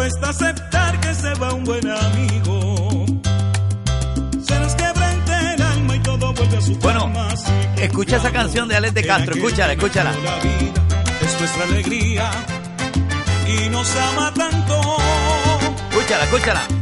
cuesta aceptar que se va un buen amigo. Se nos quebrante el alma y todo vuelve a su Bueno, escucha esa canción de Alex de Castro, escúchala, escúchala. La vida es nuestra alegría y nos ama tanto. Escúchala, escúchala.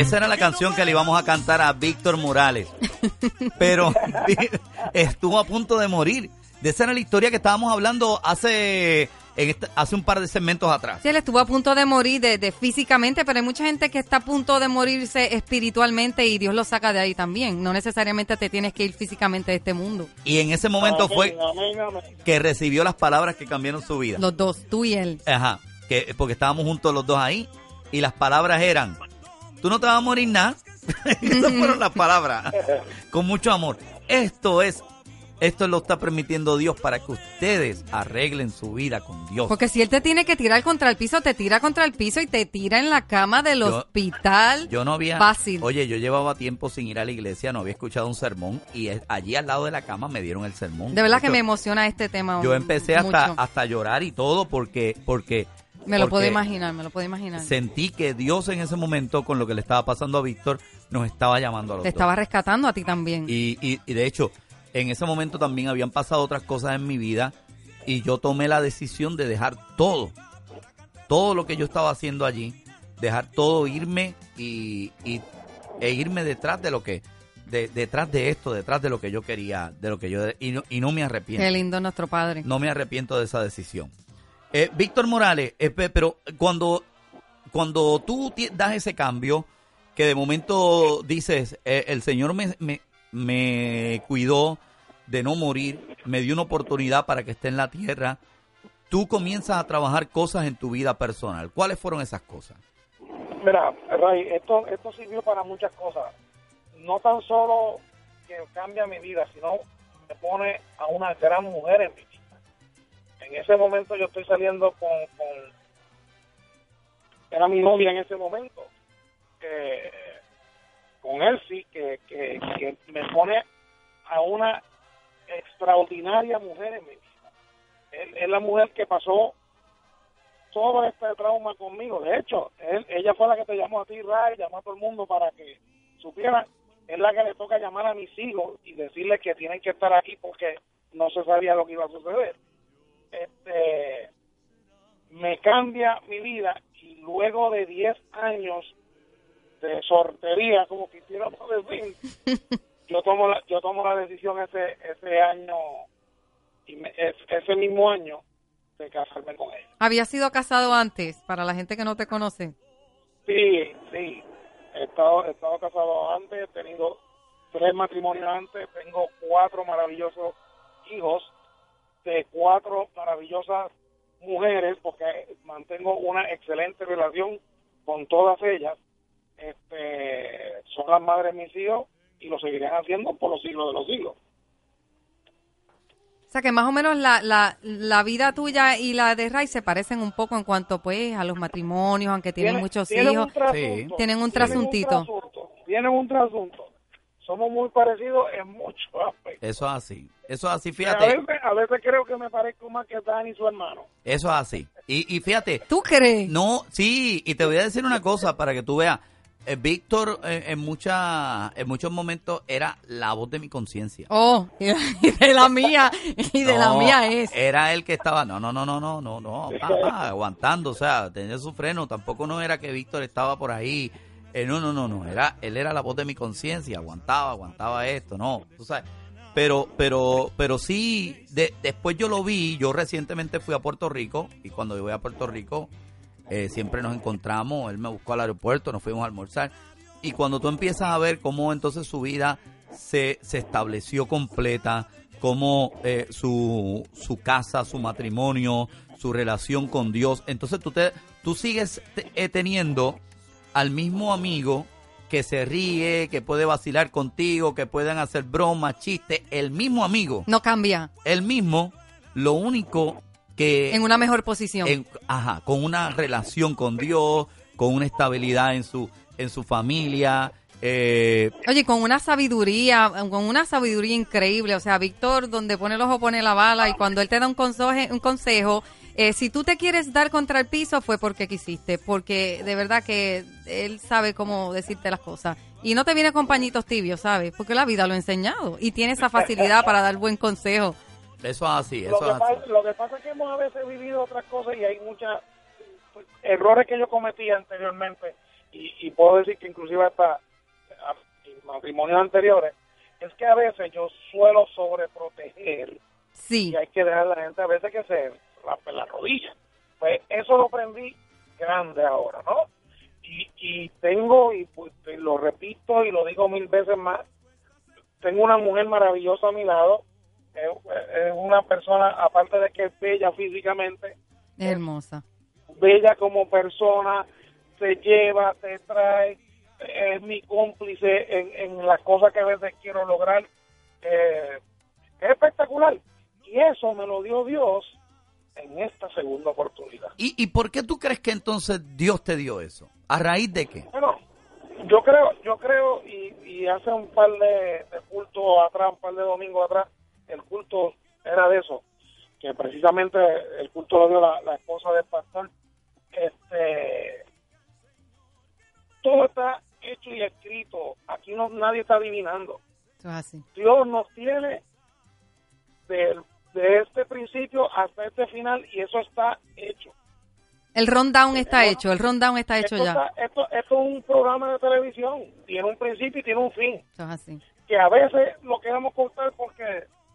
Esa era la canción que le íbamos a cantar a Víctor Morales. Pero estuvo a punto de morir. De esa era la historia que estábamos hablando hace, en esta- hace un par de segmentos atrás. Sí, él estuvo a punto de morir de, de físicamente, pero hay mucha gente que está a punto de morirse espiritualmente y Dios lo saca de ahí también. No necesariamente te tienes que ir físicamente de este mundo. Y en ese momento fue Amén, amén. que recibió las palabras que cambiaron su vida. Los dos, tú y él. Ajá, que, porque estábamos juntos los dos ahí y las palabras eran, tú no te vas a morir nada. Esas fueron las palabras, con mucho amor. Esto es, esto lo está permitiendo Dios para que ustedes arreglen su vida con Dios. Porque si él te tiene que tirar contra el piso, te tira contra el piso y te tira en la cama del Yo- hospital. Yo no había, Fácil. oye, yo llevaba tiempo sin ir a la iglesia, no había escuchado un sermón y es- allí al lado de la cama me dieron el sermón. de verdad que me emociona este tema. Yo empecé hasta, mucho. hasta llorar y todo porque, porque Me lo puedo imaginar, me lo puedo imaginar. Sentí que Dios en ese momento, con lo que le estaba pasando a Víctor, nos estaba llamando a los Te dos. estaba rescatando a ti también. Y, y, y de hecho, en ese momento también habían pasado otras cosas en mi vida y yo tomé la decisión de dejar todo, todo lo que yo estaba haciendo allí, dejar todo, irme y, y- e irme detrás de lo que, de- detrás de esto, detrás de lo que yo quería, de lo que yo, y no, y no me arrepiento. Qué lindo nuestro padre. No me arrepiento de esa decisión. Eh, Víctor Morales, eh, pe- pero cuando, cuando tú das ese cambio, que de momento dices, eh, el Señor me, me, me cuidó de no morir, me dio una oportunidad para que esté en la tierra, tú comienzas a trabajar cosas en tu vida personal. ¿Cuáles fueron esas cosas? Mira, Ray, esto, esto sirvió para muchas cosas. No tan solo que cambia mi vida, sino me pone a una gran mujer en vida. En ese momento yo estoy saliendo con, con- era mi novia en ese momento, que con Elsie, que, que, que me pone a una extraordinaria mujer en mi vida. Es, es la mujer que pasó todo este trauma conmigo. De hecho, él, ella fue la que te llamó a ti, Ray, llamó a todo el mundo para que supieran. Es la que le toca llamar a mis hijos y decirles que tienen que estar aquí porque no se sabía lo que iba a suceder. Este, me cambia mi vida y luego de 10 años de sortería, como quisiéramos decir, yo tomo la, yo tomo la decisión ese ese año y me- es- ese mismo año de casarme con ella. ¿Había sido casado antes? Para la gente que no te conoce. Sí, sí. He estado, he estado casado antes, he tenido tres matrimonios antes, tengo cuatro maravillosos hijos de cuatro maravillosas mujeres, porque mantengo una excelente relación con todas ellas. Este, son las madres de mis hijos y lo seguirán haciendo por los siglos de los siglos. O sea que más o menos la, la, la vida tuya y la de Ray se parecen un poco en cuanto pues a los matrimonios, aunque tienen Tiene- muchos tienen hijos. un trasunto, Tienen un tienen trasuntito. trasunto, Tienen un trasunto. Somos muy parecidos en muchos aspectos. Eso es así. Eso es así, A fíjate. veces, a veces creo que me parezco más que Dani, su hermano. Eso es así. Y, y fíjate, ¿Tú crees? No, sí, y te voy a decir una cosa para que tú veas. Eh, Víctor eh, en, mucha, en muchos momentos era la voz de mi conciencia. Oh, y de la mía, y de la mía es. Era el que estaba, no, no, no, no, no, no, no, aguantando, o sea, tenía su freno. Tampoco no era que Víctor estaba por ahí. Eh, no, no, no, no, era, él era la voz de mi conciencia, aguantaba, aguantaba esto, no, tú sabes. Pero, pero, pero sí, de- después yo lo vi, yo recientemente fui a Puerto Rico, y cuando yo voy a Puerto Rico, eh, siempre nos encontramos, él me buscó al aeropuerto, nos fuimos a almorzar, y cuando tú empiezas a ver cómo entonces su vida se, se estableció completa, cómo eh, su, su casa, su matrimonio, su relación con Dios, entonces tú, te, tú sigues eh, teniendo al mismo amigo que se ríe, que puede vacilar contigo, que pueden hacer bromas, chistes, el mismo amigo, No cambia. el mismo, lo único que... En una mejor posición. en- ajá, con una relación con Dios, con una estabilidad en su, en su familia Eh, Oye, con una sabiduría, con una sabiduría increíble. O sea, Víctor, donde pone el ojo pone la bala y cuando él te da un consejo, un consejo eh, si tú te quieres dar contra el piso fue porque quisiste, porque de verdad que él sabe cómo decirte las cosas. Y no te viene con pañitos tibios, ¿sabes? Porque la vida lo ha enseñado y tiene esa facilidad para dar buen consejo. eso es así, Lo eso que, es así. pasa, lo que pasa es que hemos a veces vivido otras cosas y hay muchos errores que yo cometí anteriormente y, y puedo decir que inclusive hasta matrimonios anteriores, es que a veces yo suelo sobreproteger Sí, y hay que dejar a la gente a veces que se raspe la rodilla. Pues eso lo aprendí grande ahora, ¿no? Y, y tengo, y pues, lo repito y lo digo mil veces más, tengo una mujer maravillosa a mi lado, es, una persona, aparte de que es bella físicamente, hermosa. bella como persona, se lleva, te trae, es mi cómplice en, en las cosas que a veces quiero lograr. Eh, es espectacular. Y eso me lo dio Dios en esta segunda oportunidad. ¿Y, ¿Y por qué tú crees que entonces Dios te dio eso? ¿A raíz de qué? Bueno, yo creo, yo creo, y, y hace un par de, de cultos atrás, un par de domingos atrás, el culto era de eso, que precisamente el culto lo dio la, la esposa del pastor. Este, todo está hecho y escrito. Aquí no nadie está adivinando. Así. Dios nos tiene del- de este principio hasta este final y eso está hecho. El rundown está hecho, el rundown está hecho esto, ya. está- esto, esto es un programa de televisión, tiene un principio y tiene un fin. Eso es así. Que a veces lo queremos cortar porque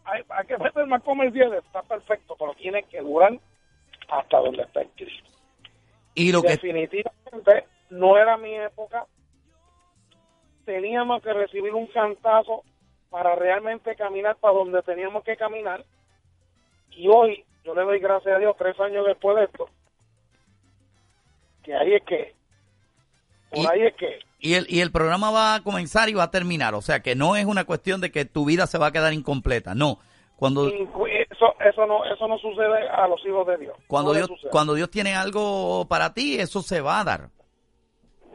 hay, hay que meter más comerciales, está perfecto, pero tiene que durar hasta donde está escrito. Y lo que Definitivamente no era mi época. Teníamos que recibir un cantazo para realmente caminar para donde teníamos que caminar. Y hoy, yo le doy gracias a Dios, tres años después de esto, que ahí es que, por Y- ahí es que, y el, y el programa va a comenzar y va a terminar. O sea, que no es una cuestión de que tu vida se va a quedar incompleta. No. Cuando, eso, eso no, eso no sucede a los hijos de Dios. cuando, No Dios, cuando Dios tiene algo para ti, eso se va a dar.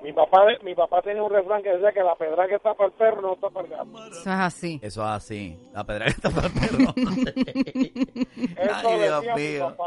Mi papá, mi papá tenía un refrán que decía que la pedra que está para el perro no está para el gato. Eso es así. Eso es así. La pedra que está para el perro. Ay, Dios mío.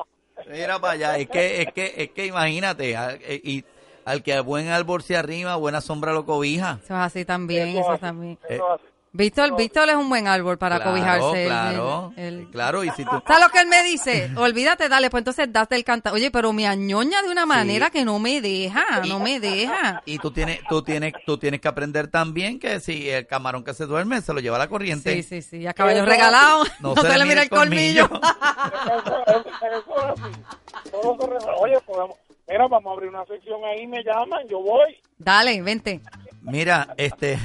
Mira para allá. Es que, es que, es que imagínate. al- eh, y al que buen árbol se arrima, buena sombra lo cobija. Eso es así también, Eso eso así, también. eso así. Víctor, Víctor es un buen árbol para Claro, cobijarse. Claro, claro. Y si tú, ¿Sabes lo que él me dice? Olvídate, dale, pues entonces date el canta. Oye, pero me añoña de una manera que no me deja, no me deja. y tú tienes, tú tienes, tú tienes que aprender también que si el camarón que se duerme se lo lleva la corriente. Sí, sí, sí, a caballo regalado, no, No se, le mira el colmillo. Eso, eso- eso es así. Todo se re- Oye, podemos, mira, vamos a abrir una sección ahí, me llaman, yo voy. Dale, vente. Mira, este.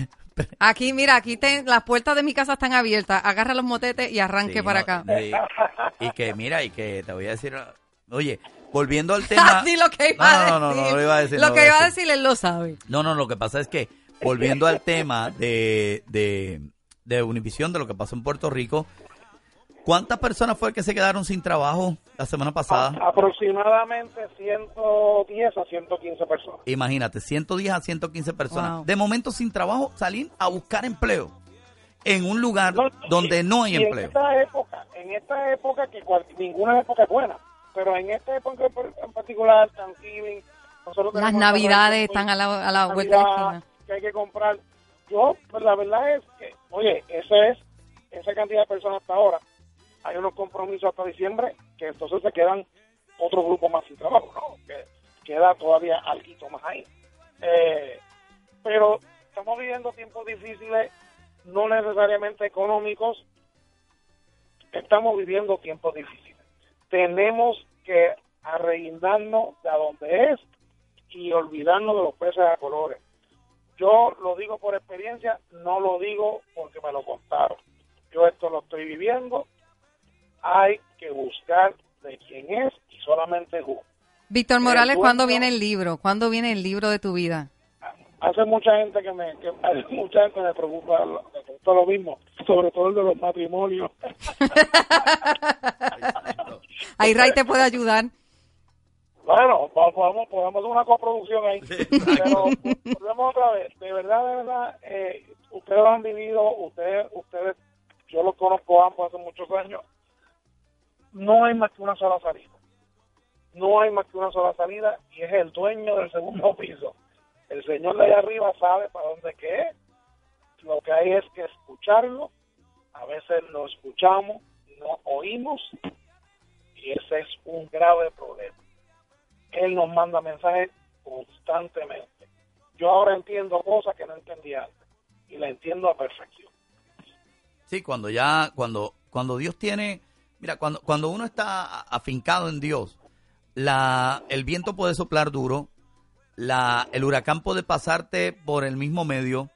Aquí, mira, aquí te- las puertas de mi casa están abiertas. Agarra los motetes y arranque sí, para no, acá. Y que, mira, y que te voy a decir. Oye, volviendo al tema. Lo que iba No, a no, decir. no, no, lo iba a decir, Lo que iba a iba a decir. decir, él lo sabe. No, no, lo que pasa es que, volviendo al tema de, de, de Univisión, de lo que pasó en Puerto Rico, ¿cuántas personas fue que se quedaron sin trabajo la semana pasada? A- aproximadamente 110 a 115 personas. Imagínate, 110 a 115 personas. Wow. De momento sin trabajo, salir a buscar empleo en un lugar No, donde y- no hay y En empleo. esta época, en esta época que cual- ninguna época es buena, pero en esta época en particular, Thanksgiving, nosotros Las navidades están a la, a la vuelta de la esquina. que hay que comprar. Yo, pues la verdad es que, oye, esa es esa cantidad de personas hasta ahora. Hay unos compromisos hasta diciembre que entonces se quedan otro grupo más sin trabajo, ¿no? Que queda todavía algo más ahí. Eh, pero estamos viviendo tiempos difíciles, no necesariamente económicos, estamos viviendo tiempos difíciles. Tenemos que arreguindarnos de a donde es y olvidarnos de los peces a colores. Yo lo digo por experiencia, no lo digo porque me lo contaron. Yo esto lo estoy viviendo. Hay que buscar de quién es y solamente. Víctor Morales, ¿cuándo viene el libro? ¿Cuándo viene el libro de tu vida? Hace mucha gente que me, que, mucha gente me preocupa, me preocupa lo mismo, sobre todo el de los matrimonios. Ahí Ray te puede ayudar. Bueno, po- podemos, podemos hacer una coproducción ahí. Pero volvemos otra vez. De verdad, de verdad, eh, ustedes lo han vivido, ustedes, ustedes, yo los conozco ambos hace muchos años. No hay más que una sola salida. No hay más que una sola salida y es el dueño del segundo piso. El señor de allá arriba sabe para dónde que es. Lo que hay es que escucharlo. A veces lo escuchamos, no oímos y ese es un grave problema. Él nos manda mensajes constantemente. Yo ahora entiendo cosas que no entendía antes y la entiendo a perfección. Sí, cuando ya, cuando, cuando Dios tiene, mira, cuando, cuando uno está afincado en Dios, la, el viento puede soplar duro, la, el huracán puede pasarte por el mismo medio,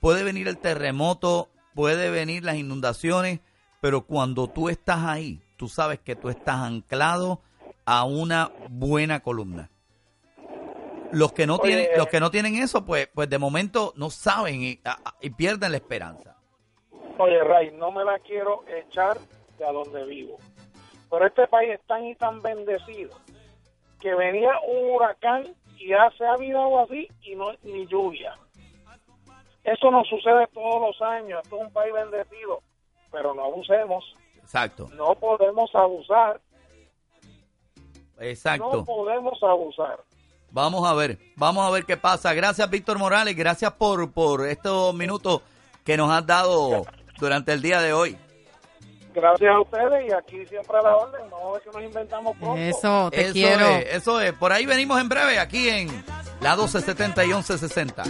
puede venir el terremoto, puede venir las inundaciones, pero cuando tú estás ahí, tú sabes que tú estás anclado a una buena columna. Los que no Oye, tienen, eh, los que no tienen eso, pues, pues de momento no saben y, a- y pierden la esperanza. Oye, Ray, no me la quiero echar de a donde vivo. Pero este país es tan y tan bendecido que venía un huracán y ya se ha habido así y no ni lluvia. Eso no sucede todos los años. Esto es un país bendecido, pero no abusemos. Exacto, No podemos abusar. exacto. No podemos abusar. Vamos a ver, vamos a ver qué pasa. Gracias, Víctor Morales, gracias por, por estos minutos que nos has dado durante el día de hoy. Gracias a ustedes y aquí siempre a la orden. No es que nos inventamos pronto. Eso, te eso quiero. es, eso es. Por ahí venimos en breve, aquí en la 1270 y 1160.